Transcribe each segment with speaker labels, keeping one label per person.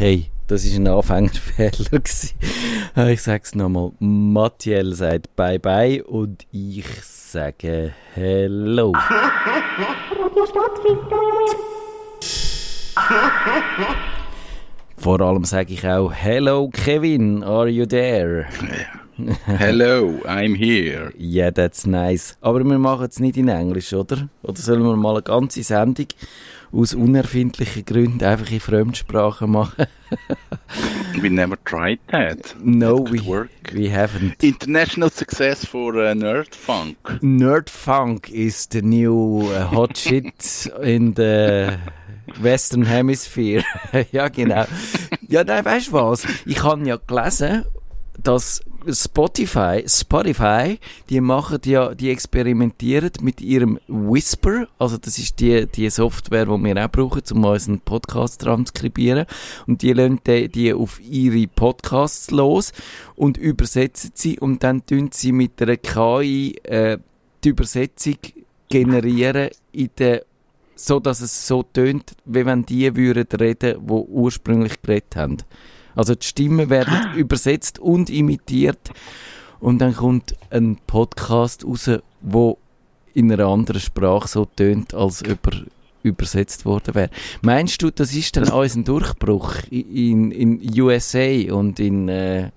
Speaker 1: Okay, das war ein Anfängerfehler. Ich sage es nochmal. Mathiel sagt Bye-Bye und ich sage Hello. Vor allem sage ich auch Hello Kevin, are you there?
Speaker 2: Hello, I'm here.
Speaker 1: Yeah, that's nice. Aber wir machen es nicht in Englisch, oder? Oder sollen wir mal eine ganze Sendung aus unerfindlichen Gründen einfach in Fremdsprache machen?
Speaker 2: we never tried that.
Speaker 1: No, we, work. we haven't.
Speaker 2: International success for uh, Nerd Funk.
Speaker 1: Nerd Funk is the new uh, hot shit in the Western Hemisphere. ja, genau. Ja, nein, weißt du was? Ich habe ja gelesen, dass Spotify, Spotify, die machen ja, die experimentieren mit ihrem Whisper, also das ist die, die Software, die wir auch brauchen, um unseren Podcast transkribieren. Und die lassen die, die auf ihre Podcasts los und übersetzen sie und dann tun sie mit einer KI äh, die Übersetzung generieren in der so dass es so tönt, wie wenn die würden reden, wo ursprünglich geredet haben. Also die Stimmen werden ah. übersetzt und imitiert und dann kommt ein Podcast raus, wo in einer anderen Sprache so tönt, als über übersetzt worden wäre. Meinst du, das ist dann alles ein Durchbruch in, in USA und in äh,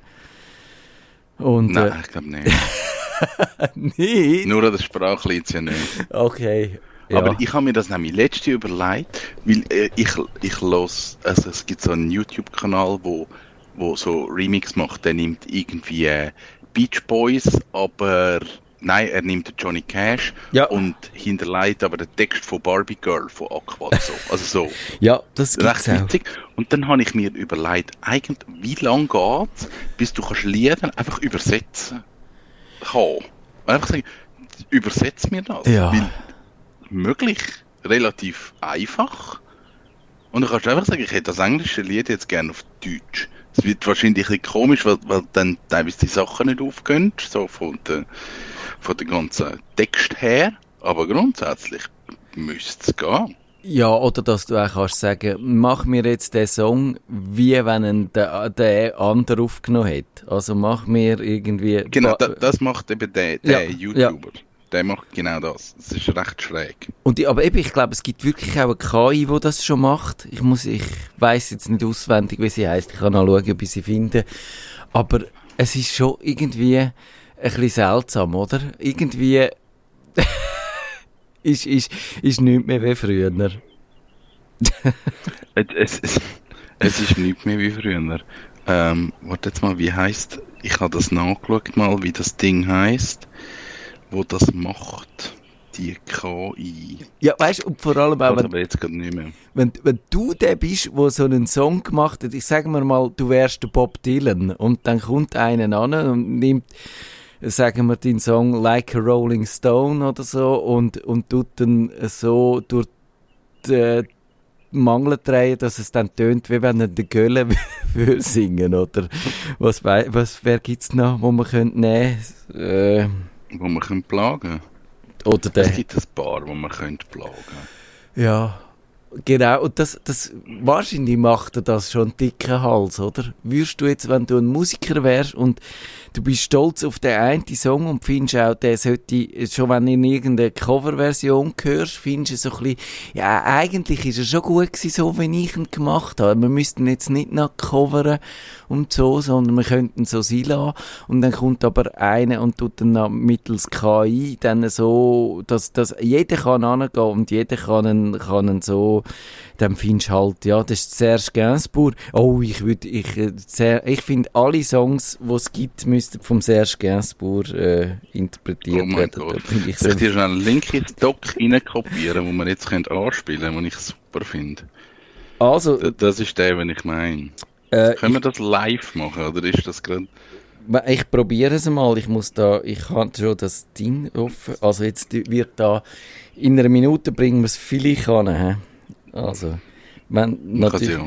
Speaker 1: und,
Speaker 2: Nein, äh, ich glaube nicht. nicht? Nur an der Sprache liegt es ja nicht.
Speaker 1: Okay.
Speaker 2: Ja. Aber ich habe mir das nämlich letzte überlegt, weil äh, ich, ich los, also es gibt so einen YouTube-Kanal, wo, wo so Remix macht, der nimmt irgendwie äh, Beach Boys, aber nein, er nimmt Johnny Cash ja. und hinterlegt aber den Text von Barbie Girl von Aqua so. Also so.
Speaker 1: ja, das gibt's
Speaker 2: recht witzig. Und dann habe ich mir überlegt, eigentlich, wie lange geht bis du kannst Lieder einfach übersetzen kannst. Einfach sagen, übersetz mir das.
Speaker 1: Ja. Weil
Speaker 2: möglich, relativ einfach. Und du kannst einfach sagen, ich hätte das englische Lied jetzt gerne auf Deutsch. Es wird wahrscheinlich ein bisschen komisch, weil, weil dann teilweise die Sachen nicht aufgehen, so von der, von der ganzen Text her. Aber grundsätzlich müsste es gehen.
Speaker 1: Ja, oder dass du auch kannst sagen, mach mir jetzt den Song, wie wenn ihn der, der andere aufgenommen hat. Also mach mir irgendwie...
Speaker 2: Genau, da, das macht eben der, der ja, YouTuber. Ja der macht genau das. Das ist recht schräg.
Speaker 1: Und die, aber eben, ich glaube, es gibt wirklich auch eine KI, die das schon macht. Ich muss, ich weiß jetzt nicht auswendig, wie sie heißt. Ich kann noch schauen, ob ich sie finde. Aber es ist schon irgendwie ein bisschen seltsam, oder? Irgendwie ist, ist, ist nichts mehr wie früher.
Speaker 2: es, es, es ist nichts mehr wie früher. Ähm, warte jetzt mal, wie heißt? Ich habe das nachgeschaut mal, wie das Ding heißt wo das macht, die KI.
Speaker 1: Ja, weißt du, vor allem auch,
Speaker 2: wenn, aber jetzt nicht mehr.
Speaker 1: Wenn, wenn du der bist, der so einen Song gemacht hat, ich sage mir mal, du wärst der Bob Dylan und dann kommt einer an und nimmt, sagen wir, den Song Like a Rolling Stone oder so und, und tut dann so durch die, Mangel drehen, dass es dann tönt, wie wenn er den Gölle würde singen, oder? Was, was, wer gibt's noch, wo man könnte nehmen? Äh,
Speaker 2: wo man könnte plagen
Speaker 1: Oder der...
Speaker 2: Es gibt ein paar, wo man könnte plagen
Speaker 1: Ja, genau. Und das, das, wahrscheinlich macht er das schon einen dicken Hals, oder? Würdest du jetzt, wenn du ein Musiker wärst und du bist stolz auf den einen Song und findest auch, der sollte, schon wenn du in irgendeine Coverversion hörst, findest du so ein bisschen, ja, eigentlich ist er schon gut gewesen, so wie ich ihn gemacht habe. Wir müssten jetzt nicht noch coveren und so, sondern wir könnten so sein lassen. Und dann kommt aber einer und tut dann mittels KI dann so, dass, dass jeder kann angehen und jeder kann kann so, dann findest du halt, ja, das ist Serge Gainsbourg. Oh, ich würde, ich, äh, ich finde alle Songs, die es gibt, müssten vom Serge Gainsbourg äh, interpretiert
Speaker 2: oh
Speaker 1: werden.
Speaker 2: Gott. Bin ich Soll ich dir schnell einen Link ins Doc reinkopieren, wo wir jetzt können anspielen können, den ich super finde?
Speaker 1: Also...
Speaker 2: Das, das ist der, den ich meine. Äh, können wir das live machen, oder ist das gerade...
Speaker 1: Ich probiere es mal. Ich muss da, ich habe schon das Ding offen. Also jetzt wird da in einer Minute bringen wir es vielleicht an. Also, wenn
Speaker 2: natürlich.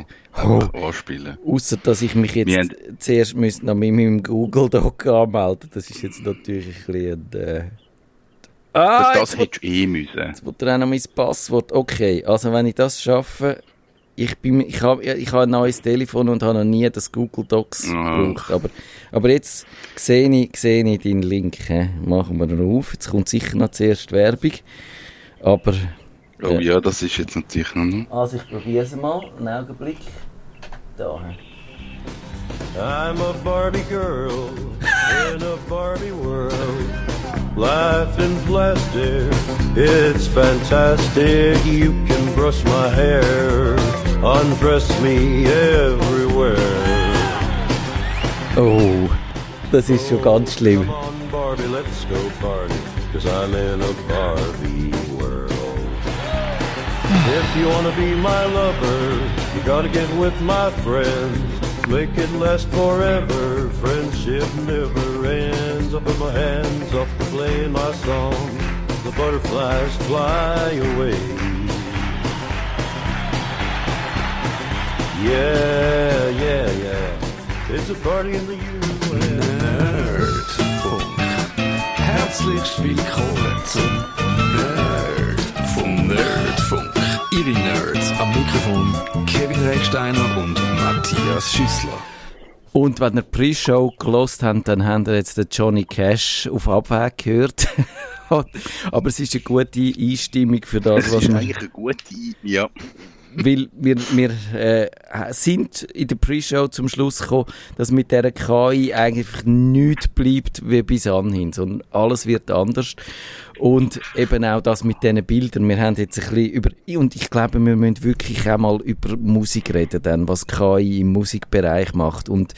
Speaker 2: Oh, anspielen.
Speaker 1: Außer dass ich mich jetzt haben, zuerst müsste noch mit meinem Google Doc anmelden. Das ist jetzt natürlich ein bisschen. Äh,
Speaker 2: ah, das, das hättest du eh müssen.
Speaker 1: Jetzt wird er auch noch mein Passwort. Okay, also wenn ich das schaffe, ich bin, ich habe, ich habe ein neues Telefon und habe noch nie das Google Docs
Speaker 2: Ah.
Speaker 1: gebraucht. Aber, aber jetzt sehe ich, sehe ich deinen Link. He. Machen wir ihn auf. Jetzt kommt sicher noch zuerst Werbung. Aber,
Speaker 2: Oh
Speaker 1: Ja.
Speaker 2: ja, das ist jetzt natürlich noch. ne?
Speaker 1: also ich probiere es mal. Einen Augenblick. Da.
Speaker 3: I'm a Barbie girl in a Barbie world. Life in plastic, it's fantastic. You can brush my hair, undress me everywhere.
Speaker 1: Oh, das ist schon ganz schlimm.
Speaker 3: Come on, Barbie, let's go party, cause I'm in a Barbie. If you wanna be my lover, you gotta get with my friends. Make it last forever, friendship never ends. Up in my hands, up playing my song. The butterflies fly away. Yeah, yeah, yeah. It's a party in the US.
Speaker 4: Nerdfunk. Herzlich willkommen zum Nerdfunk. Nerdfunk. Ihre Nerds am Mikrofon Kevin Recksteiner und Matthias Schüssler.
Speaker 1: Und wenn ihr die Pre-Show gelost habt, dann habt ihr jetzt den Johnny Cash auf Abweg gehört. Aber es ist eine gute Einstimmung für das, was
Speaker 2: ist
Speaker 1: wir
Speaker 2: eigentlich eine gute. Ja.
Speaker 1: weil wir, wir äh, sind in der Pre-Show zum Schluss gekommen, dass mit dieser KI eigentlich nichts bleibt wie bis anhin, sondern alles wird anders. Und eben auch das mit diesen Bildern. Wir haben jetzt ein bisschen über, und ich glaube, wir müssen wirklich auch mal über Musik reden, dann, was KI im Musikbereich macht. Und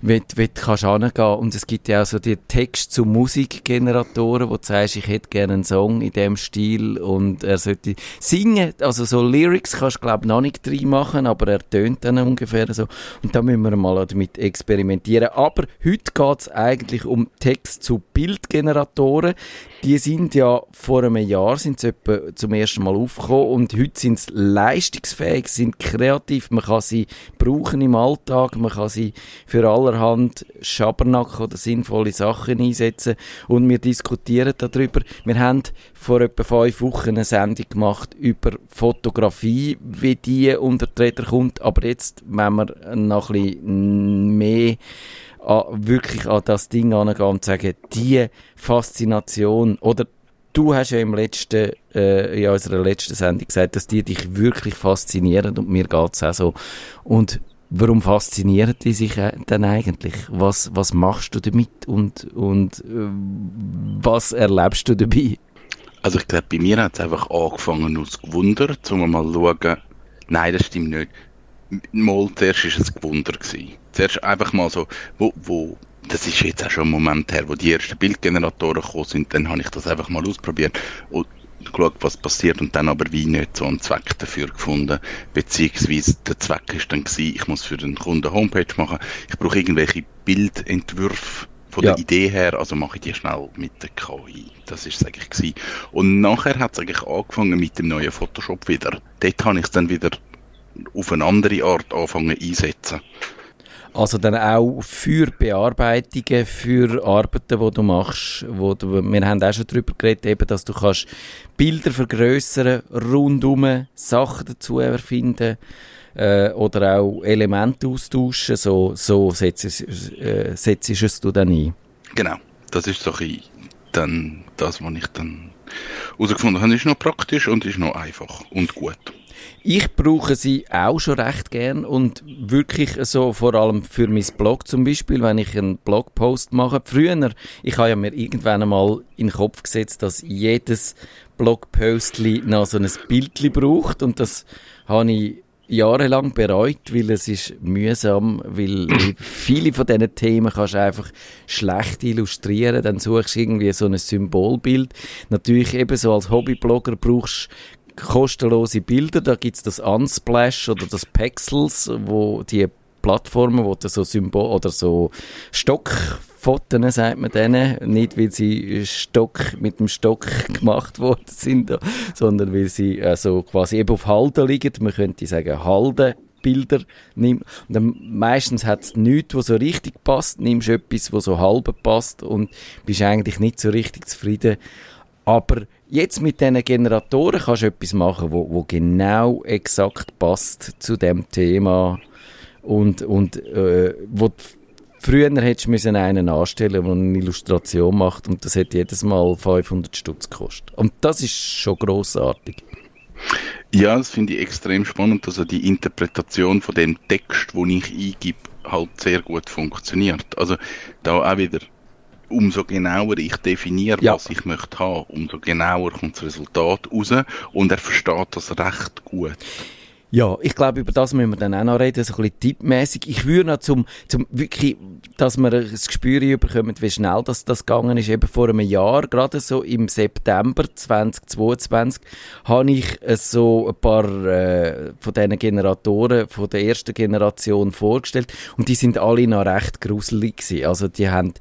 Speaker 1: wenn du kannst hingehen, und es gibt ja auch so die Text zu Musikgeneratoren, wo du sagst, ich hätte gerne einen Song in dem Stil und er sollte singen, also so Lyrics kannst du glaube noch nicht drin machen, aber er tönt dann ungefähr so. Und da müssen wir mal damit experimentieren. Aber heute geht es eigentlich um Text zu Bildgeneratoren. Die sind ja vor einem Jahr sind sie zum ersten Mal aufgekommen und heute sind sie leistungsfähig, sind kreativ, man kann sie brauchen im Alltag, man kann sie für allerhand Schabernack oder sinnvolle Sachen einsetzen und wir diskutieren darüber. Wir haben vor etwa fünf Wochen eine Sendung gemacht über Fotografie, wie die unter die Räder kommt, aber jetzt, wenn wir noch ein bisschen mehr an, wirklich an das Ding angehen und sagen, die Faszination oder du hast ja im letzten, äh, in unserer letzten Sendung gesagt, dass die dich wirklich faszinieren und mir geht's auch so. Und warum faszinieren die sich äh, denn eigentlich? Was, was machst du damit und, und äh, was erlebst du dabei?
Speaker 2: Also ich glaube, bei mir hat es einfach angefangen aus Gewunder, um mal zu schauen, nein, das stimmt nicht. Mal zuerst war es Gewunder. Gewesen. Zuerst einfach mal so, wo, wo, das ist jetzt auch schon ein Moment her, wo die ersten Bildgeneratoren gekommen sind, dann habe ich das einfach mal ausprobiert und geschaut, was passiert und dann aber wie nicht so einen Zweck dafür gefunden, beziehungsweise der Zweck ist dann gewesen, ich muss für den Kunden eine Homepage machen, ich brauche irgendwelche Bildentwürfe von
Speaker 1: Ja.
Speaker 2: der Idee her, also mache ich die schnell mit der KI. Das ist es eigentlich gewesen. Und nachher hat es eigentlich angefangen mit dem neuen Photoshop wieder. Dort habe ich es dann wieder auf eine andere Art anfangen einsetzen.
Speaker 1: Also dann auch für Bearbeitungen, für Arbeiten, die du machst, wo du, wir haben auch schon darüber geredet, eben, dass du kannst Bilder vergrößern, rundum Sachen dazu erfinden äh, oder auch Elemente austauschen, so, so setzt, äh, es du dann ein.
Speaker 2: Genau. Das ist so ein dann das, was ich dann herausgefunden habe, ist noch praktisch und ist noch einfach und gut.
Speaker 1: Ich brauche sie auch schon recht gern und wirklich so vor allem für mein Blog zum Beispiel, wenn ich einen Blogpost mache. Früher, ich habe ja mir irgendwann einmal in den Kopf gesetzt, dass jedes Blogpostli noch so ein Bildli braucht und das habe ich jahrelang bereut, weil es ist mühsam, weil viele von diesen Themen kannst du einfach schlecht illustrieren, dann suchst du irgendwie so ein Symbolbild. Natürlich eben so als Hobbyblogger brauchst du kostenlose Bilder, da gibt's das Unsplash oder das Pexels, wo die Plattformen, wo du so Symbol oder so Stockfotos, sagt man denen, nicht weil sie Stock mit dem Stock gemacht worden sind, sondern weil sie äh, so quasi eben auf Halde liegen. Man könnte sagen Halde. Bilder nimm und dann meistens hat es nichts, was so richtig passt, nimmst etwas, was so halb passt und bist eigentlich nicht so richtig zufrieden. Aber jetzt mit diesen Generatoren kannst du etwas machen, wo, wo genau exakt passt zu dem Thema und, und äh, wo Früher hättest du müssen einen anstellen, der eine Illustration macht und das hätte jedes Mal 500 Stutz gekostet. Und das ist schon großartig.
Speaker 2: Ja, das finde ich extrem spannend, dass also die Interpretation von dem Text, den ich eingebe, halt sehr gut funktioniert. Also da auch wieder, umso genauer ich definiere, ja. was ich möchte haben, umso genauer kommt das Resultat raus und er versteht das recht gut.
Speaker 1: Ja, ich glaube, über das müssen wir dann auch noch reden, so ein bisschen tippmäßig. Ich würde noch zum, zum wirklich, dass wir ein Gespür bekommen, wie schnell das, das gegangen ist. Eben vor einem Jahr, gerade so im September 2022, habe ich so ein paar äh, von diesen Generatoren von der ersten Generation vorgestellt und die sind alle noch recht gruselig gewesen. Also die haben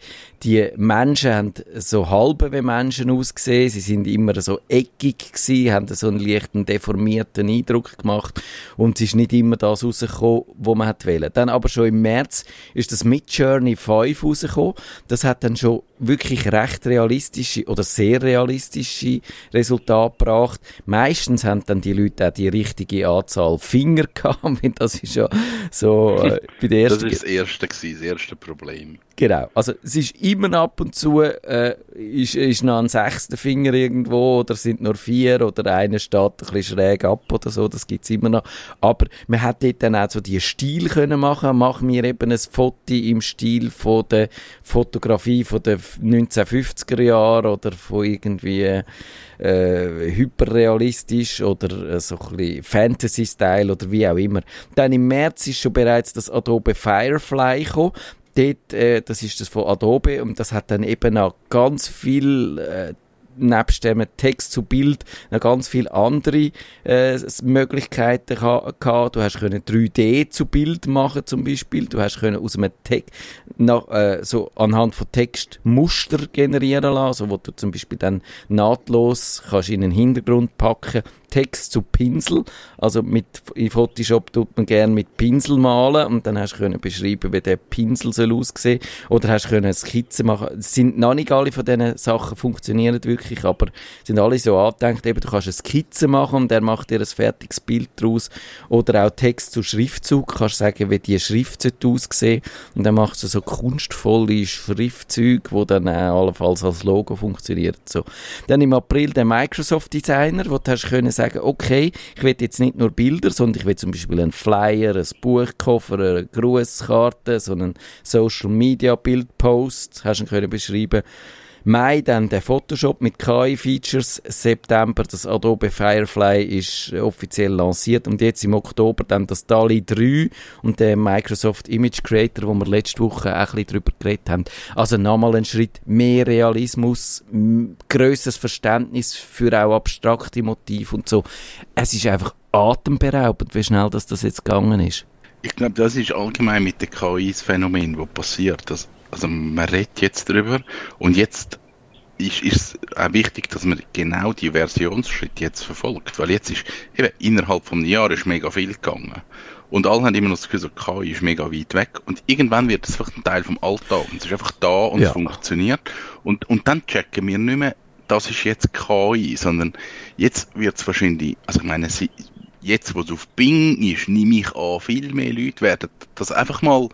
Speaker 1: die Menschen haben so halbe wie Menschen ausgesehen, sie sind immer so eckig gewesen, haben so einen leichten deformierten Eindruck gemacht und es ist nicht immer das rausgekommen, was man wollte. Dann aber schon im März ist das Mid Journey 5 rausgekommen. Das hat dann schon wirklich recht realistische oder sehr realistische Resultate gebracht. Meistens haben dann die Leute auch die richtige Anzahl Finger gehabt, das ist ja so äh,
Speaker 2: bei der ersten... Das ist das erste gewesen, das erste Problem.
Speaker 1: Genau. Also es ist immer ab und zu äh, ist, ist noch ein sechster Finger irgendwo oder sind nur vier oder einer steht ein bisschen schräg ab oder so, das gibt's immer noch. Aber man hat dort dann auch so die Stil können machen. Mach mir eben ein Foto im Stil von der Fotografie von den 1950er Jahren oder von irgendwie äh, hyperrealistisch oder äh, so ein bisschen Fantasy-Style oder wie auch immer. Dann im März ist schon bereits das Adobe Firefly gekommen dort, äh, das ist das von Adobe und das hat dann eben auch ganz viel äh, nebst dem Text zu Bild noch ganz viele andere äh, Möglichkeiten gehabt. Du hast können 3D zu Bild machen zum Beispiel. Du hast können aus einem Text nach, äh, so anhand von Text Muster generieren lassen, wo du zum Beispiel dann nahtlos kannst in den Hintergrund packen Text zu Pinsel. Also mit, in Photoshop tut man gerne mit Pinsel malen und dann hast du können beschreiben, wie der Pinsel soll aussehen oder hast können eine Skizze machen. Es sind noch nicht alle von diesen Sachen funktionieren wirklich, aber sind alle so angedenkt, eben du kannst eine Skizze machen und der macht dir ein fertiges Bild daraus oder auch Text zu Schriftzug, kannst sagen, wie die Schrift aussehen und dann machst du so kunstvolle Schriftzüge, wo dann auch allenfalls als Logo funktioniert. So. Dann im April der Microsoft Designer, wo du hast können sagen, okay, ich will jetzt nicht nur Bilder, sondern ich will zum Beispiel einen Flyer, ein Buchkoffer, eine Grußkarte, so einen Social Media Bildpost, hast du können beschreiben. Mai dann der Photoshop mit KI-Features, September das Adobe Firefly ist offiziell lanciert und jetzt im Oktober dann das DALI 3 und der Microsoft Image Creator, wo wir letzte Woche auch ein bisschen drüber geredet haben. Also nochmal ein Schritt mehr Realismus, grösseres Verständnis für auch abstrakte Motive und so. Es ist einfach atemberaubend, wie schnell das, das jetzt gegangen ist.
Speaker 2: Ich glaube, das ist allgemein mit den KIs Phänomen, was passiert. Das also man redet jetzt drüber und jetzt ist, es auch wichtig, dass man genau die Versionsschritte jetzt verfolgt, weil jetzt ist eben innerhalb von einem Jahr ist mega viel gegangen und alle haben immer noch das Gefühl, so KI ist mega weit weg und irgendwann wird es einfach ein Teil vom Alltag und es ist einfach da und ja. es funktioniert und, und dann checken wir nicht mehr, das ist jetzt KI, sondern jetzt wird es wahrscheinlich, also ich meine, jetzt wo es auf Bing ist, nehme ich an, viel mehr Leute werden das einfach mal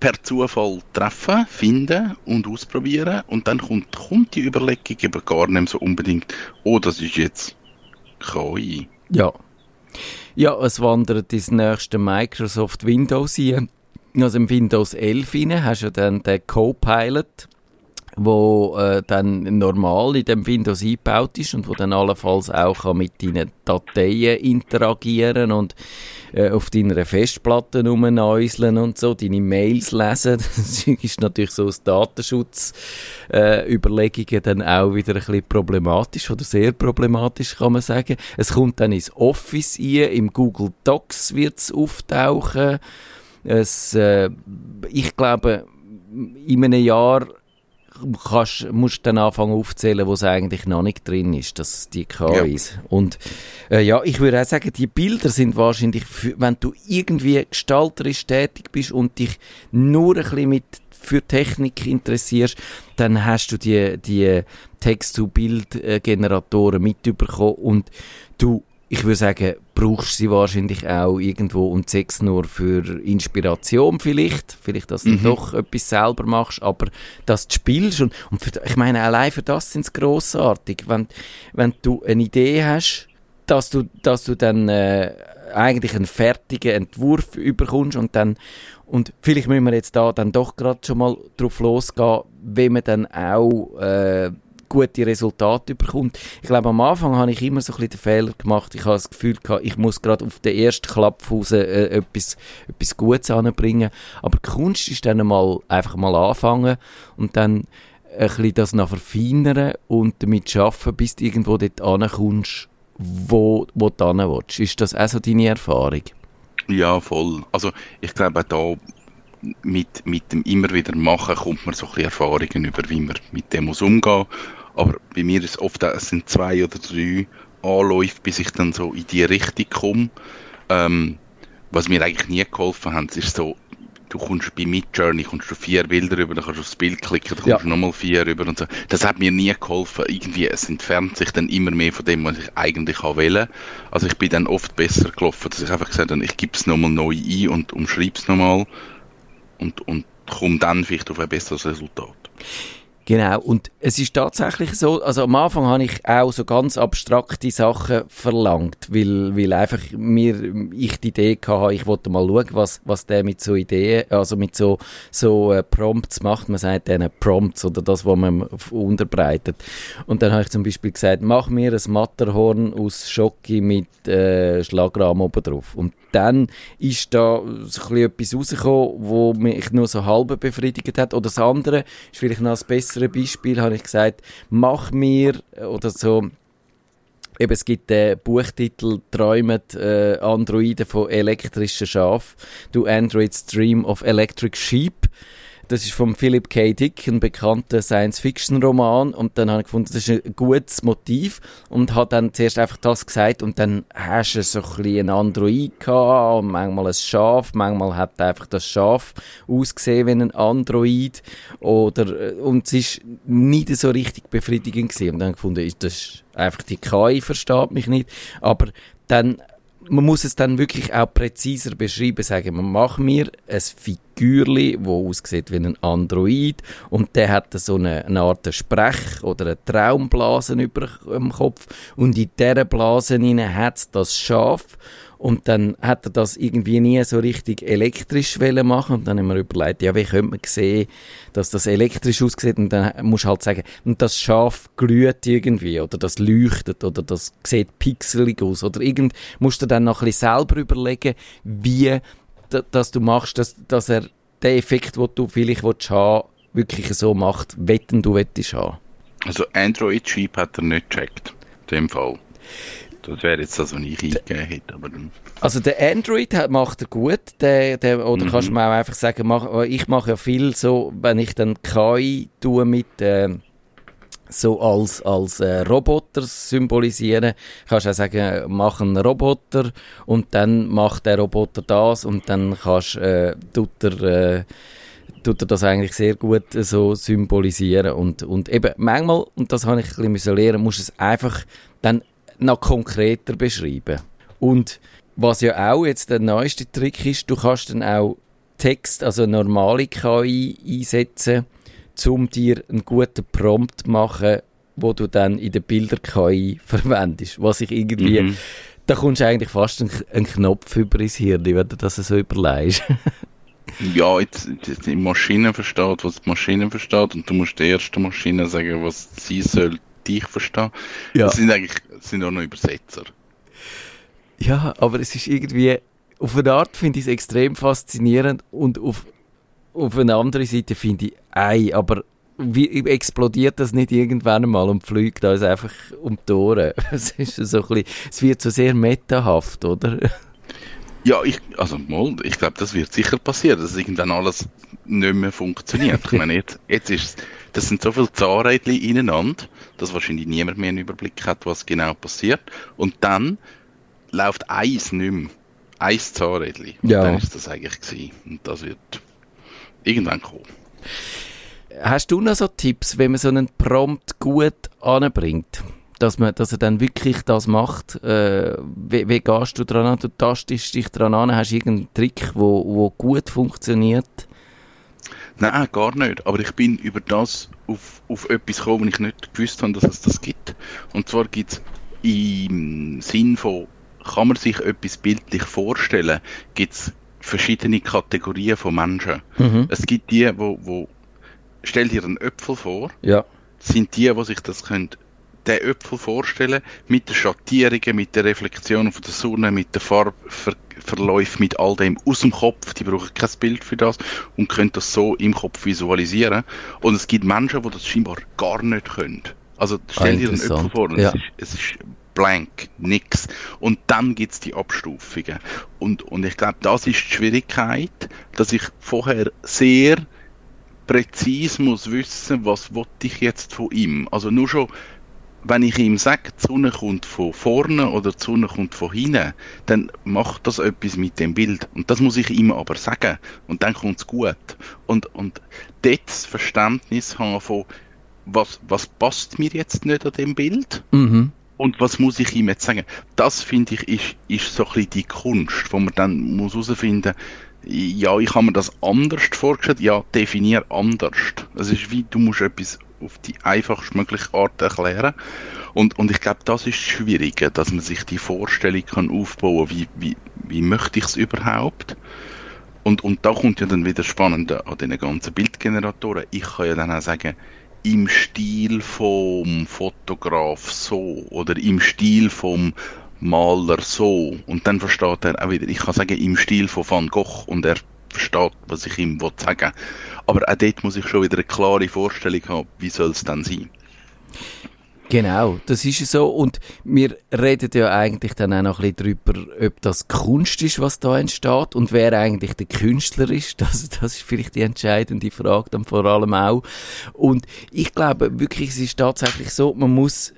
Speaker 2: per Zufall treffen, finden und ausprobieren und dann kommt, kommt die Überlegung eben gar nicht so unbedingt, oh, das ist jetzt KI.
Speaker 1: Ja. Ja, es wandert ins nächste Microsoft Windows hier. Also im Windows 11 rein hast du dann den Copilot, wo äh, dann normal in dem Windows eingebaut ist und wo dann allenfalls auch mit deinen Dateien interagieren und äh, auf deiner Festplatte rumnäuseln und so, deine Mails lesen. Das ist natürlich so aus Datenschutzüberlegungen äh, dann auch wieder ein bisschen problematisch oder sehr problematisch, kann man sagen. Es kommt dann ins Office ein, im Google Docs wird es auftauchen. Es, äh, ich glaube, in einem Jahr kannst, musst dann anfangen aufzählen, wo es eigentlich noch nicht drin ist, dass die KIs. Ja. Und äh, ja, ich würde auch sagen, die Bilder sind wahrscheinlich, für, wenn du irgendwie gestalterisch tätig bist und dich nur ein bisschen mit für Technik interessierst, dann hast du die, die Text-zu-Bild-Generatoren mitbekommen und du ich würde sagen, brauchst sie wahrscheinlich auch irgendwo und sechs nur für Inspiration vielleicht, vielleicht, dass du
Speaker 2: Mhm.
Speaker 1: doch etwas selber machst, aber dass du spielst und, und für, ich meine, allein für das sind es grossartig, wenn, wenn du eine Idee hast, dass du, dass du dann äh, eigentlich einen fertigen Entwurf überkommst und dann und vielleicht müssen wir jetzt da dann doch gerade schon mal drauf losgehen, wie man dann auch äh, gute Resultate bekommt. Ich glaube, am Anfang habe ich immer so ein bisschen den Fehler gemacht. Ich habe das Gefühl gehabt, ich muss gerade auf den ersten Klapp raus äh, etwas, etwas Gutes anbringen. Aber die Kunst ist dann mal einfach mal anfangen und dann ein bisschen das noch verfeinern und damit arbeiten, bis du irgendwo dort ankommst, wo, wo du hin willst. Ist das auch so deine Erfahrung?
Speaker 2: Ja, voll. Also ich glaube auch da mit, mit dem immer wieder machen kommt man so ein bisschen Erfahrungen über, wie man mit dem muss umgehen. Aber bei mir ist oft, auch- es sind zwei oder drei Anläufe, bis ich dann so in die Richtung komme. Ähm, was mir eigentlich nie geholfen hat, ist so, du kommst bei Midjourney, kommst du vier Bilder rüber, dann kannst du aufs Bild klicken, dann
Speaker 1: Ja.
Speaker 2: kommst du nochmal vier rüber und so. Das hat mir nie geholfen. Irgendwie, es entfernt sich dann immer mehr von dem, was ich eigentlich will. Also ich bin dann oft besser gelaufen, dass ich einfach gesagt habe, ich gebe es nochmal neu ein und umschreibe es nochmal und, und komme dann vielleicht auf ein besseres Resultat.
Speaker 1: Genau, und es ist tatsächlich so, also am Anfang habe ich auch so ganz abstrakte Sachen verlangt, weil, weil einfach mir, ich die Idee hatte, ich wollte mal schauen, was, was der mit so Ideen, also mit so, so äh, Prompts macht, man sagt denen Prompts oder das, was man unterbreitet. Und dann habe ich zum Beispiel gesagt, mach mir ein Matterhorn aus Schocke mit äh, Schlagrahmen oben drauf. Und dann ist da so etwas rausgekommen, wo mich nur so halb befriedigt hat. Oder das andere ist vielleicht noch ein besseres Beispiel, habe ich gesagt, mach mir, äh, oder so, eben es gibt den Buchtitel «Träumen äh, Androiden von elektrischen Schaf», «Do Androids Dream of Electric Sheep». Das ist von Philip K. Dick, ein bekannter Science-Fiction-Roman. Und dann habe ich gefunden, das ist ein gutes Motiv. Und habe dann zuerst einfach das gesagt. Und dann hast du so ein bisschen einen Android gehabt, und manchmal ein Schaf. Manchmal hat einfach das Schaf ausgesehen wie ein Android. Oder, äh, und es ist nicht so richtig befriedigend gewesen. Und dann gefunden, ist das einfach die KI versteht mich nicht. Aber dann man muss es dann wirklich auch präziser beschreiben, sagen, man macht mir ein Figürli, wo aussieht wie ein Android und der hat so eine, eine Art Sprech- oder eine Traumblase über dem Kopf und in dieser Blase hat das Schaf und dann hat er das irgendwie nie so richtig elektrisch machen und dann haben wir überlegt, ja, wie könnte man sehen, dass das elektrisch aussieht und dann musst du halt sagen, und das Schaf glüht irgendwie oder das leuchtet oder das sieht pixelig aus oder irgend, musst du dann noch ein bisschen selber überlegen, wie da- dass du machst, dass, dass er den Effekt, den du vielleicht willst haben wirklich so macht, wetten du wettest haben.
Speaker 2: Also Android Sheep hat er nicht gecheckt, in dem Fall. Das wäre jetzt das, was ich eingegeben hätte, aber dann...
Speaker 1: Also der Android hat, macht er gut, der, der, oder
Speaker 2: Mhm.
Speaker 1: kannst du mir auch einfach sagen, mach, ich mache ja viel so, wenn ich dann KI tue mit ähm, so als, als äh, Roboter symbolisieren, kannst du auch sagen, mach einen Roboter und dann macht der Roboter das und dann kannst äh, tut er, äh, tut er das eigentlich sehr gut äh, so symbolisieren und, und eben manchmal, und das habe ich ein bisschen lernen, musst du es einfach dann noch konkreter beschreiben. Und was ja auch jetzt der neueste Trick ist, du kannst dann auch Text, also normale KI einsetzen, um dir einen guten Prompt zu machen, wo du dann in der Bilder-KI verwendest. Was ich irgendwie,
Speaker 2: Mhm.
Speaker 1: da kommst du eigentlich fast einen, einen Knopf über ins Hirn, wenn du das so überlegst.
Speaker 2: Ja, jetzt, jetzt die Maschine versteht, was die Maschine versteht und du musst der ersten Maschine sagen, was sie soll dich verstehen.
Speaker 1: Ja.
Speaker 2: Das sind eigentlich das sind auch noch Übersetzer.
Speaker 1: Ja, aber es ist irgendwie, auf eine Art finde ich es extrem faszinierend und auf, auf eine andere Seite finde ich, ei, aber wie explodiert das nicht irgendwann mal und fliegt uns einfach um die Ohren? Es ist so ein bisschen, es wird so sehr metahaft, oder?
Speaker 2: Ja, ich, also mal, ich glaube, das wird sicher passieren, dass irgendwann alles nicht mehr funktioniert. Ich meine, jetzt, jetzt ist das sind so viele Zahnrädchen ineinander, dass wahrscheinlich niemand mehr einen Überblick hat, was genau passiert. Und dann läuft eins nicht mehr. Eins Zahnrädchen. Und
Speaker 1: Ja.
Speaker 2: dann ist das eigentlich gewesen. Und das wird irgendwann kommen.
Speaker 1: Hast du noch so Tipps, wenn man so einen Prompt gut anbringt? Dass, man, dass er dann wirklich das macht. Äh, wie, wie gehst du dran an? Du tastest dich dran an, hast du irgendeinen Trick, wo, wo gut funktioniert?
Speaker 2: Nein, gar nicht. Aber ich bin über das auf, auf etwas gekommen, wo ich nicht gewusst habe, dass es das gibt. Und zwar gibt es im Sinn von, kann man sich etwas bildlich vorstellen, gibt es verschiedene Kategorien von Menschen.
Speaker 1: Mhm.
Speaker 2: Es gibt die, wo, wo stell dir einen Äpfel vor,
Speaker 1: Ja.
Speaker 2: sind die, die sich das können, den Äpfel vorstellen, mit den Schattierungen, mit der Reflexion von der Sonne, mit den Farbverläufen, mit all dem aus dem Kopf. Die brauchen kein Bild für das und können das so im Kopf visualisieren. Und es gibt Menschen, die das scheinbar gar nicht können. Also stell dir einen Äpfel
Speaker 1: interessant.
Speaker 2: vor, und
Speaker 1: Ja.
Speaker 2: es, ist, es ist blank, nix. Und dann gibt's die Abstufungen. Und, und ich glaube, das ist die Schwierigkeit, dass ich vorher sehr präzise muss wissen, was wollte ich jetzt von ihm. Also nur schon, wenn ich ihm sage, die Sonne kommt von vorne oder die Sonne kommt von hinten, dann macht das etwas mit dem Bild. Und das muss ich ihm aber sagen. Und dann kommt's gut. Und, und dort das Verständnis haben von, was, was passt mir jetzt nicht an dem Bild?
Speaker 1: Mhm.
Speaker 2: Und was muss ich ihm jetzt sagen? Das finde ich ist, ist so ein bisschen die Kunst, wo man dann muss herausfinden ja, ich habe mir das anders vorgestellt, ja, definier anders. Es ist wie, du musst etwas auf die einfachst mögliche Art erklären. Und, und ich glaube, das ist das Schwierige, dass man sich die Vorstellung kann aufbauen, wie, wie, wie möchte ich es überhaupt? Und, und da kommt ja dann wieder das Spannende an diesen ganzen Bildgeneratoren. Ich kann ja dann auch sagen, im Stil vom Fotograf so oder im Stil vom Maler so. Und dann versteht er auch wieder, ich kann sagen, im Stil von Van Gogh und er versteht, was ich ihm will sagen Aber auch dort muss ich schon wieder eine klare Vorstellung haben, wie soll es dann sein.
Speaker 1: Genau, das ist so. Und wir reden ja eigentlich dann auch noch ein bisschen darüber, ob das Kunst ist, was da entsteht und wer eigentlich der Künstler ist. Das, das ist vielleicht die entscheidende Frage dann vor allem auch. Und ich glaube wirklich, es ist tatsächlich so, man muss,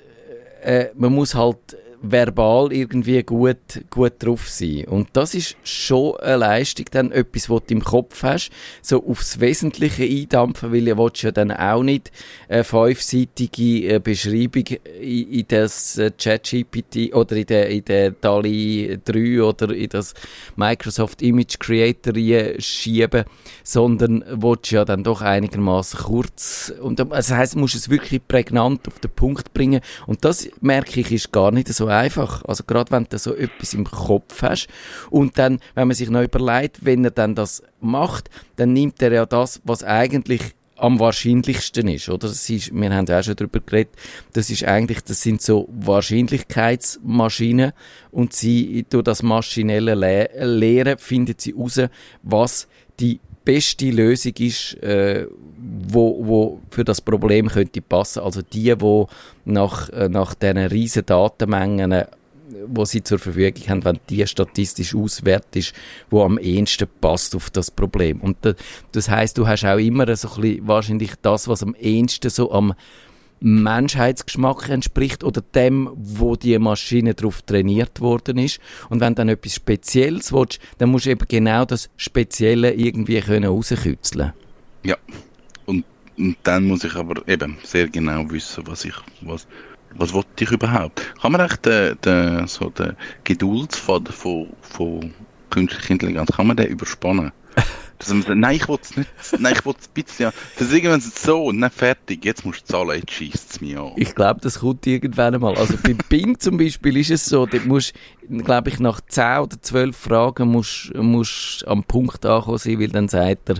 Speaker 1: äh, man muss halt verbal irgendwie gut, gut drauf sein. Und das ist schon eine Leistung, dann etwas, was du im Kopf hast, so aufs Wesentliche eindampfen, weil ihr willst ja dann auch nicht eine fünfseitige äh, Beschreibung in, in das äh, ChatGPT oder in der, in der DALI 3 oder in das Microsoft Image Creator schieben, sondern willst ja dann doch einigermaßen kurz und das also heisst, du musst es wirklich prägnant auf den Punkt bringen und das merke ich ist gar nicht so einfach. Also gerade wenn du so etwas im Kopf hast und dann, wenn man sich noch überlegt, wenn er dann das macht, dann nimmt er ja das, was eigentlich am wahrscheinlichsten ist, oder? Das ist, wir haben ja auch schon darüber geredet, das ist eigentlich, das sind so Wahrscheinlichkeitsmaschinen und sie, durch das maschinelle Le Lehren findet sie heraus, was die beste Lösung ist, äh, wo, wo für das Problem könnte passen. Also die, wo nach, äh, nach diesen riesen Datenmengen, äh, wo sie zur Verfügung haben, wenn die statistisch auswertet wo am ehesten passt auf das Problem. Und da, das heißt, du hast auch immer so ein bisschen wahrscheinlich das, was am ehesten so am Menschheitsgeschmack entspricht oder dem, wo die Maschine darauf trainiert worden ist. Und wenn dann etwas Spezielles willst, dann musst du eben genau das Spezielle irgendwie können rauskitzeln.
Speaker 2: Ja. Und, und dann muss ich aber eben sehr genau wissen, was ich, was, was wollte ich überhaupt? Kann man echt den, den, so den Geduldsfaden von, von künstlicher Intelligenz, kann man den überspannen? Dass man sagt, nein, ich will es nicht, nein, ich will es ein bisschen, sagen wir es so, und dann fertig, jetzt musst du zahlen, jetzt schießt es mich an.
Speaker 1: Ich glaube, das kommt irgendwann einmal. Also bei Bing zum Beispiel ist es so, dort musst, glaube ich, nach 10 oder 12 Fragen musst, musst am Punkt ankommen sein, weil dann sagt er,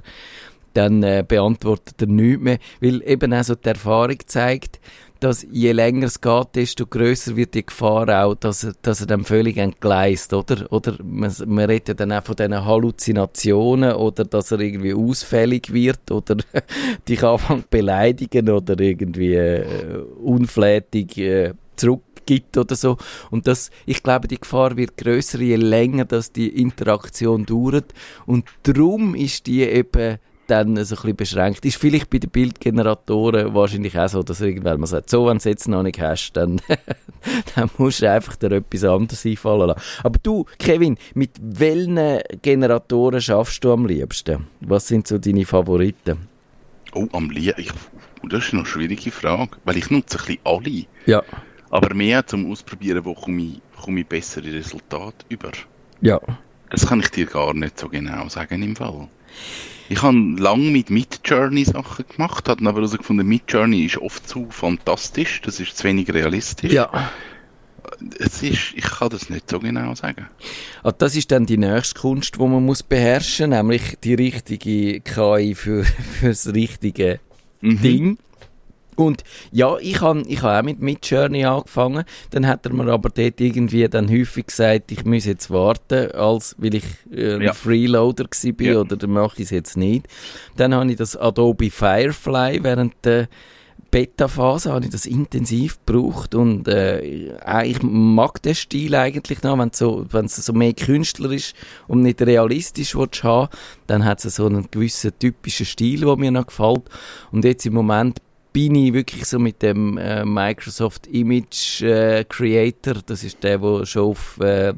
Speaker 1: dann äh, beantwortet er nichts mehr. Weil eben auch so die Erfahrung zeigt, dass je länger es geht, desto größer wird die Gefahr auch, dass er, dass er dann völlig entgleist, oder? Oder man, man redet ja dann auch von diesen Halluzinationen oder dass er irgendwie ausfällig wird oder dich anfängt beleidigen oder irgendwie äh, unflätig äh, zurückgibt oder so. Und das, ich glaube, die Gefahr wird größer, je länger dass die Interaktion dauert. Und darum ist die eben dann so ein bisschen beschränkt. Ist vielleicht bei den Bildgeneratoren wahrscheinlich auch so, dass irgendwann man sagt, so, wenn du es jetzt noch nicht hast, dann, dann musst du einfach dir etwas anderes einfallen lassen. Aber du, Kevin, mit welchen Generatoren schaffst du am liebsten? Was sind so deine Favoriten?
Speaker 2: Oh, am liebsten. Das ist eine schwierige Frage, weil ich nutze ein bisschen alle.
Speaker 1: Ja.
Speaker 2: Aber mehr zum Ausprobieren, wo komme ich, komme ich bessere Resultate über.
Speaker 1: Ja.
Speaker 2: Das kann ich dir gar nicht so genau sagen im Fall. Ich habe lange mit Midjourney Sachen gemacht, habe aber herausgefunden, Midjourney ist oft zu fantastisch, das ist zu wenig realistisch.
Speaker 1: Ja.
Speaker 2: Es ist, ich kann das nicht so genau sagen.
Speaker 1: Ah, das ist dann die nächste Kunst, die man muss beherrschen, nämlich die richtige KI für, für das richtige
Speaker 2: Mhm.
Speaker 1: Ding. Und ja, ich habe ich hab auch mit Midjourney angefangen. Dann hat er mir aber dort irgendwie dann häufig gesagt, ich muss jetzt warten, als weil ich äh, ein
Speaker 2: Ja.
Speaker 1: Freeloader gsi bin
Speaker 2: Ja.
Speaker 1: oder dann mache ich es jetzt nicht. Dann habe ich das Adobe Firefly während der Beta-Phase habe ich das intensiv gebraucht und äh, ich mag den Stil eigentlich noch, wenn es so, wenn es so mehr künstlerisch und nicht realistisch willst haben, dann hat es so einen gewissen typischen Stil, der mir noch gefällt. Und jetzt im Moment bin ich wirklich so mit dem äh, Microsoft Image äh, Creator, das ist der, der schon auf äh,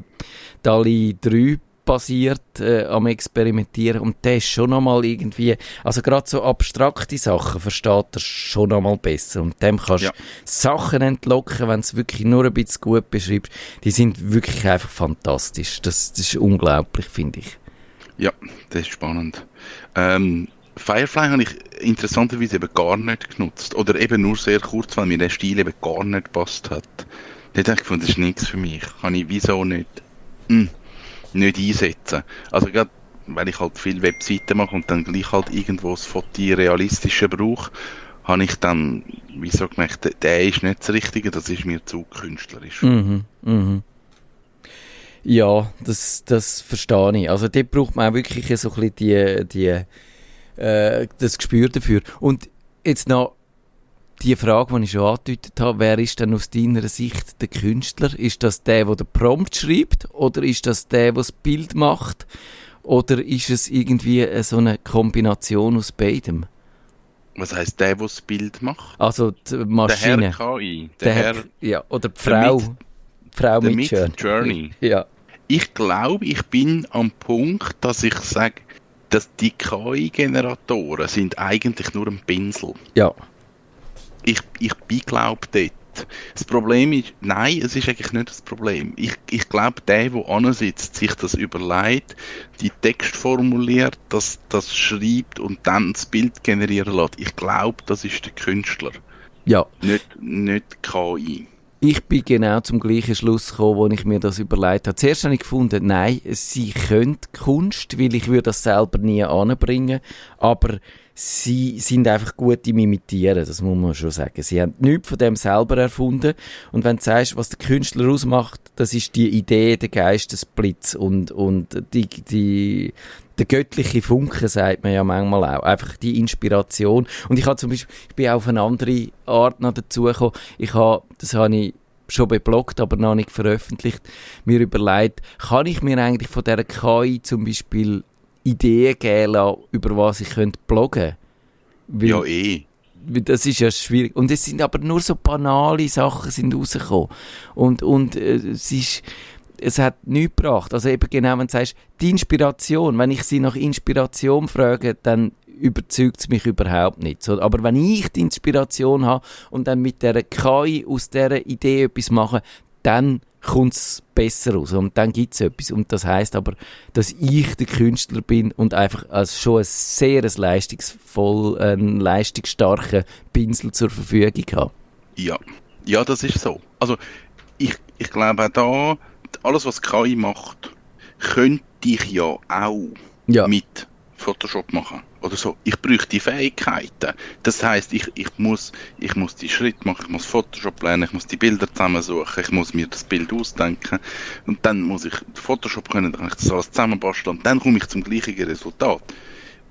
Speaker 1: DALI 3 basiert äh, am Experimentieren und der ist schon nochmal irgendwie, also gerade so abstrakte Sachen versteht er schon nochmal besser und dem kannst du
Speaker 2: Ja.
Speaker 1: Sachen entlocken, wenn du es wirklich nur ein bisschen gut beschreibst, die sind wirklich einfach fantastisch, das, das ist unglaublich, finde ich.
Speaker 2: Ja, das ist spannend. Ähm, Firefly habe ich interessanterweise eben gar nicht genutzt. Oder eben nur sehr kurz, weil mir der Stil eben gar nicht gepasst hat. Da habe ich gefunden, das ist nichts für mich. Kann ich wieso nicht, hm, nicht einsetzen. Also gerade, weil ich halt viele Webseiten mache und dann gleich halt irgendwo das Fotorealistische brauche, habe ich dann, wieso gemerkt, der ist nicht das Richtige, das ist mir zu künstlerisch.
Speaker 1: Mhm, mhm. Ja, das, das verstehe ich. Also dort braucht man auch wirklich so ein bisschen die, die, äh, das Gespür dafür. Und jetzt noch die Frage, die ich schon angedeutet habe, wer ist denn aus deiner Sicht der Künstler? Ist das der, der den Prompt schreibt? Oder ist das der, der das Bild macht? Oder ist es irgendwie so eine Kombination aus beidem?
Speaker 2: Was heißt der, der das Bild macht?
Speaker 1: Also die
Speaker 2: Der
Speaker 1: Maschine.
Speaker 2: Herr KI.
Speaker 1: Der
Speaker 2: Der Herr,
Speaker 1: Herr- ja, oder die
Speaker 2: der
Speaker 1: Frau.
Speaker 2: Mid-
Speaker 1: die Frau
Speaker 2: der
Speaker 1: mit Journey.
Speaker 2: Mid-Journey.
Speaker 1: Ja.
Speaker 2: Ich glaube, ich bin am Punkt, dass ich sage, dass die KI-Generatoren sind eigentlich nur ein Pinsel.
Speaker 1: Ja.
Speaker 2: Ich, ich bin, glaube dort. Das Problem ist, nein, es ist eigentlich nicht das Problem. Ich, ich glaube, der, der ansitzt, sich das überlegt, die Text formuliert, das, das schreibt und dann das Bild generieren lässt. Ich glaube, das ist der Künstler,
Speaker 1: Ja.
Speaker 2: nicht, nicht KI.
Speaker 1: Ich bin genau zum gleichen Schluss gekommen, wo ich mir das überlegt habe. Zuerst habe ich gefunden, nein, sie können Kunst, weil ich würde das selber nie anbringen, aber sie sind einfach gut im Imitieren, das muss man schon sagen. Sie haben nichts von dem selber erfunden und wenn du sagst, was der Künstler ausmacht, das ist die Idee, der Geistesblitz und, und die, die, der göttliche Funke, sagt man ja manchmal auch. Einfach die Inspiration. Und ich habe zum Beispiel, ich bin auf eine andere Art noch dazugekommen. Ich habe, das habe ich schon bebloggt, aber noch nicht veröffentlicht, mir überlegt, kann ich mir eigentlich von dieser KI zum Beispiel Ideen geben lassen, über was ich könnte bloggen? Weil-
Speaker 2: Ja, eh.
Speaker 1: Das ist ja schwierig. Und es sind aber nur so banale Sachen sind rausgekommen. Und, und äh, es ist, es hat nichts gebracht. Also eben genau, wenn du sagst, die Inspiration, wenn ich sie nach Inspiration frage, dann überzeugt es mich überhaupt nicht. So, aber wenn ich die Inspiration habe und dann mit der KI aus dieser Idee etwas mache, dann kommt es besser raus und dann gibt es etwas. Und das heißt aber, dass ich der Künstler bin und einfach als schon ein sehr ein leistungsvoll, einen leistungsstarken Pinsel zur Verfügung habe.
Speaker 2: Ja, ja, das ist so. Also ich, ich glaube auch da, alles was KI macht, könnte ich ja auch
Speaker 1: Ja.
Speaker 2: mit Photoshop machen. Oder so. Ich bräuchte die Fähigkeiten. Das heißt, ich, ich, muss, ich muss die Schritte machen, ich muss Photoshop lernen, ich muss die Bilder zusammensuchen, ich muss mir das Bild ausdenken und dann muss ich Photoshop können, dann kann ich das alles zusammenbasteln und dann komme ich zum gleichen Resultat.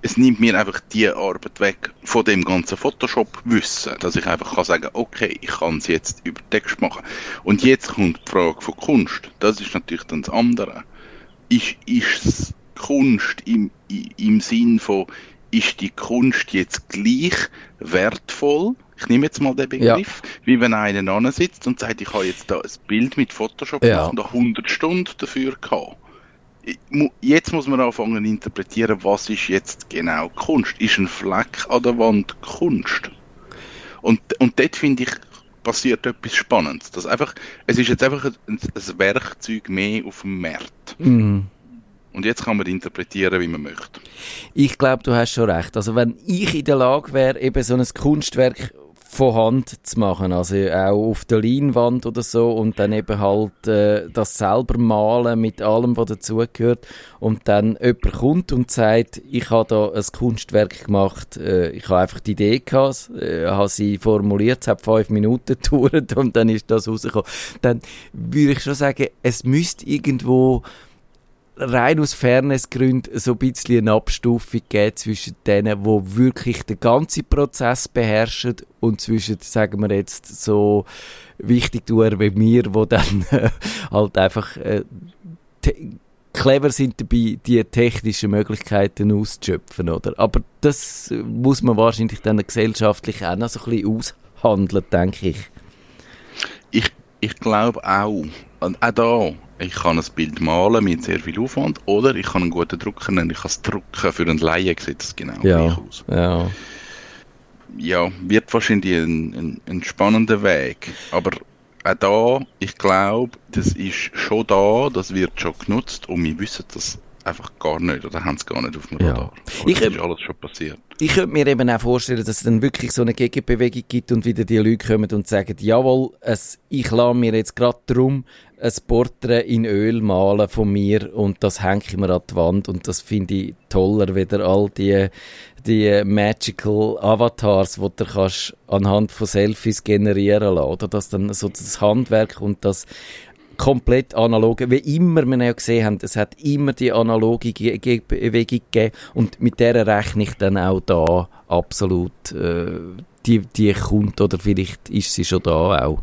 Speaker 2: Es nimmt mir einfach die Arbeit weg von dem ganzen Photoshop-Wissen, dass ich einfach kann sagen, okay, ich kann es jetzt über Text machen. Und jetzt kommt die Frage von Kunst. Das ist natürlich dann das andere. Ist, ist Kunst im, im Sinn von, ist die Kunst jetzt gleich wertvoll? Ich nehme jetzt mal den Begriff, wie wenn einer ansitzt und sagt, ich habe jetzt da ein Bild mit Photoshop
Speaker 1: Ja.
Speaker 2: gemacht und habe 100 Stunden dafür gehabt. Jetzt muss man anfangen zu interpretieren, was ist jetzt genau Kunst? Ist ein Fleck an der Wand Kunst? Und, und dort finde ich, passiert etwas Spannendes. Dass einfach, es ist jetzt einfach ein, ein Werkzeug mehr auf dem Markt.
Speaker 1: Mhm.
Speaker 2: Und jetzt kann man interpretieren, wie man möchte.
Speaker 1: Ich glaube, du hast schon recht. Also wenn ich in der Lage wäre, eben so ein Kunstwerk von Hand zu machen, also auch auf der Leinwand oder so und dann eben halt äh, das selber malen mit allem, was dazugehört und dann jemand kommt und sagt, ich habe da ein Kunstwerk gemacht, äh, ich habe einfach die Idee gehabt, äh, habe sie formuliert, es hat fünf Minuten gedauert und dann ist das rausgekommen. Dann würde ich schon sagen, es müsste irgendwo rein aus Fairnessgründen so ein bisschen eine Abstufung geben zwischen denen, die wirklich den ganzen Prozess beherrschen und zwischen, sagen wir jetzt, so wichtig tun wie mir, wo dann äh, halt einfach äh, clever sind dabei, die technischen Möglichkeiten auszuschöpfen, oder? Aber das muss man wahrscheinlich dann gesellschaftlich auch noch so ein bisschen aushandeln, denke ich.
Speaker 2: Ich, ich glaube auch, und auch da, ich kann ein Bild malen mit sehr viel Aufwand oder ich kann einen guten Drucker nehmen, ich kann es drucken. Für einen Laien sieht es genau gleich aus.
Speaker 1: ja.
Speaker 2: Ja, wird wahrscheinlich ein, ein, ein spannender Weg. Aber auch da, ich glaube, das ist schon da, das wird schon genutzt und wir wissen das einfach gar nicht oder haben es gar nicht auf dem
Speaker 1: Ja.
Speaker 2: Radar. Aber
Speaker 1: Ich-
Speaker 2: das ist alles schon passiert.
Speaker 1: Ich könnte mir eben auch vorstellen, dass es dann wirklich so eine Gegenbewegung gibt und wieder die Leute kommen und sagen, jawohl, es, ich lasse mir jetzt gerade drum ein Porträt in Öl malen von mir und das hänge ich mir an die Wand und das finde ich toller, wieder all die, die Magical Avatars, die du kannst anhand von Selfies generieren lassen, oder? Dass dann so das Handwerk und das komplett analoge, wie immer wir ja gesehen haben, es hat immer die analoge Ge- Ge- Bewegung gegeben und mit der rechne ich dann auch da absolut, äh, die, die kommt oder vielleicht ist sie schon da auch.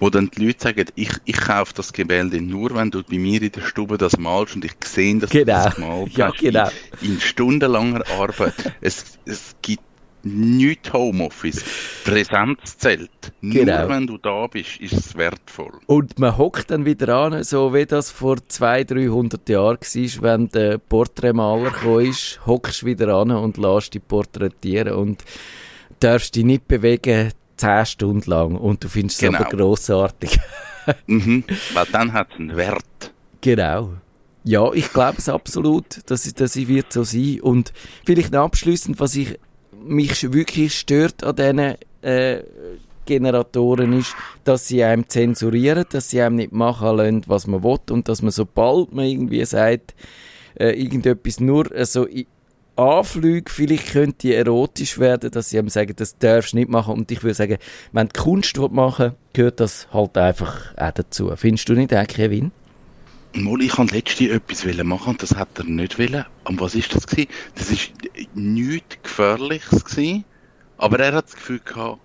Speaker 2: Wo dann die Leute sagen, ich, ich kaufe das Gemälde nur, wenn du bei mir in der Stube das malst und ich sehe, dass du
Speaker 1: Genau.
Speaker 2: das gemalt
Speaker 1: Ja, genau.
Speaker 2: In, in stundenlanger Arbeit. es, es gibt nichts Homeoffice. Präsenz zählt.
Speaker 1: Genau.
Speaker 2: Nur wenn du da bist, ist es wertvoll.
Speaker 1: Und man hockt dann wieder an, so wie das vor 200, 300 Jahren war, wenn der Porträtmaler ist, hockst wieder an und lässt dich porträtieren und darfst dich nicht bewegen, 10 Stunden lang und du findest es
Speaker 2: Genau.
Speaker 1: aber grossartig.
Speaker 2: Mhm. Weil dann hat es einen Wert.
Speaker 1: Genau. Ja, ich glaube es absolut, dass es, dass es wird so sein. Und vielleicht abschließend, was ich, mich wirklich stört an diesen äh, Generatoren ist, dass sie einem zensurieren, dass sie einem nicht machen lassen, was man will und dass man sobald man irgendwie sagt, äh, irgendetwas nur äh, so i- Anflüge vielleicht könnte erotisch werden, dass sie einem sagen, das darfst du nicht machen. Und ich würde sagen, wenn du Kunst machen gehört das halt einfach auch dazu. Findest du nicht, auch, Kevin?
Speaker 2: Mal, ich wollte letztens etwas machen und das hat er nicht wollen. Und was ist das gewesen? Das ist nichts Gefährliches gewesen, aber er hat das Gefühl gehabt,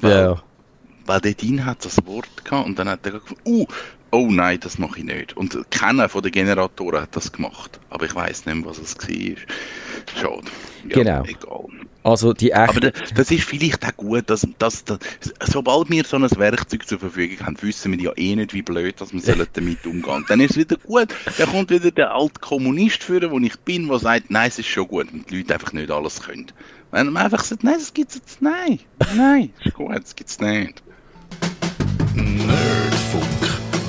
Speaker 2: weil, weil dort drin hat das Wort gehabt und dann hat er gefunden, uh, oh nein, das mache ich nicht. Und keiner von den Generatoren hat das gemacht. Aber ich weiß nicht mehr, was es war. Schade. Ja,
Speaker 1: Genau.
Speaker 2: Egal.
Speaker 1: Also die
Speaker 2: Aber
Speaker 1: echte...
Speaker 2: das, das ist vielleicht auch gut, dass, dass, dass sobald wir so ein Werkzeug zur Verfügung haben, wissen wir ja eh nicht, wie blöd dass wir sollen damit umgehen. Dann ist es wieder gut. Dann kommt wieder der alte Kommunist führen, wo ich bin, der sagt, nein, es ist schon gut und die Leute einfach nicht alles können. Wenn man einfach sagt, nein, das gibt's jetzt, nein, nein, ist gut, das gibt's nicht.
Speaker 4: Nerdfunk.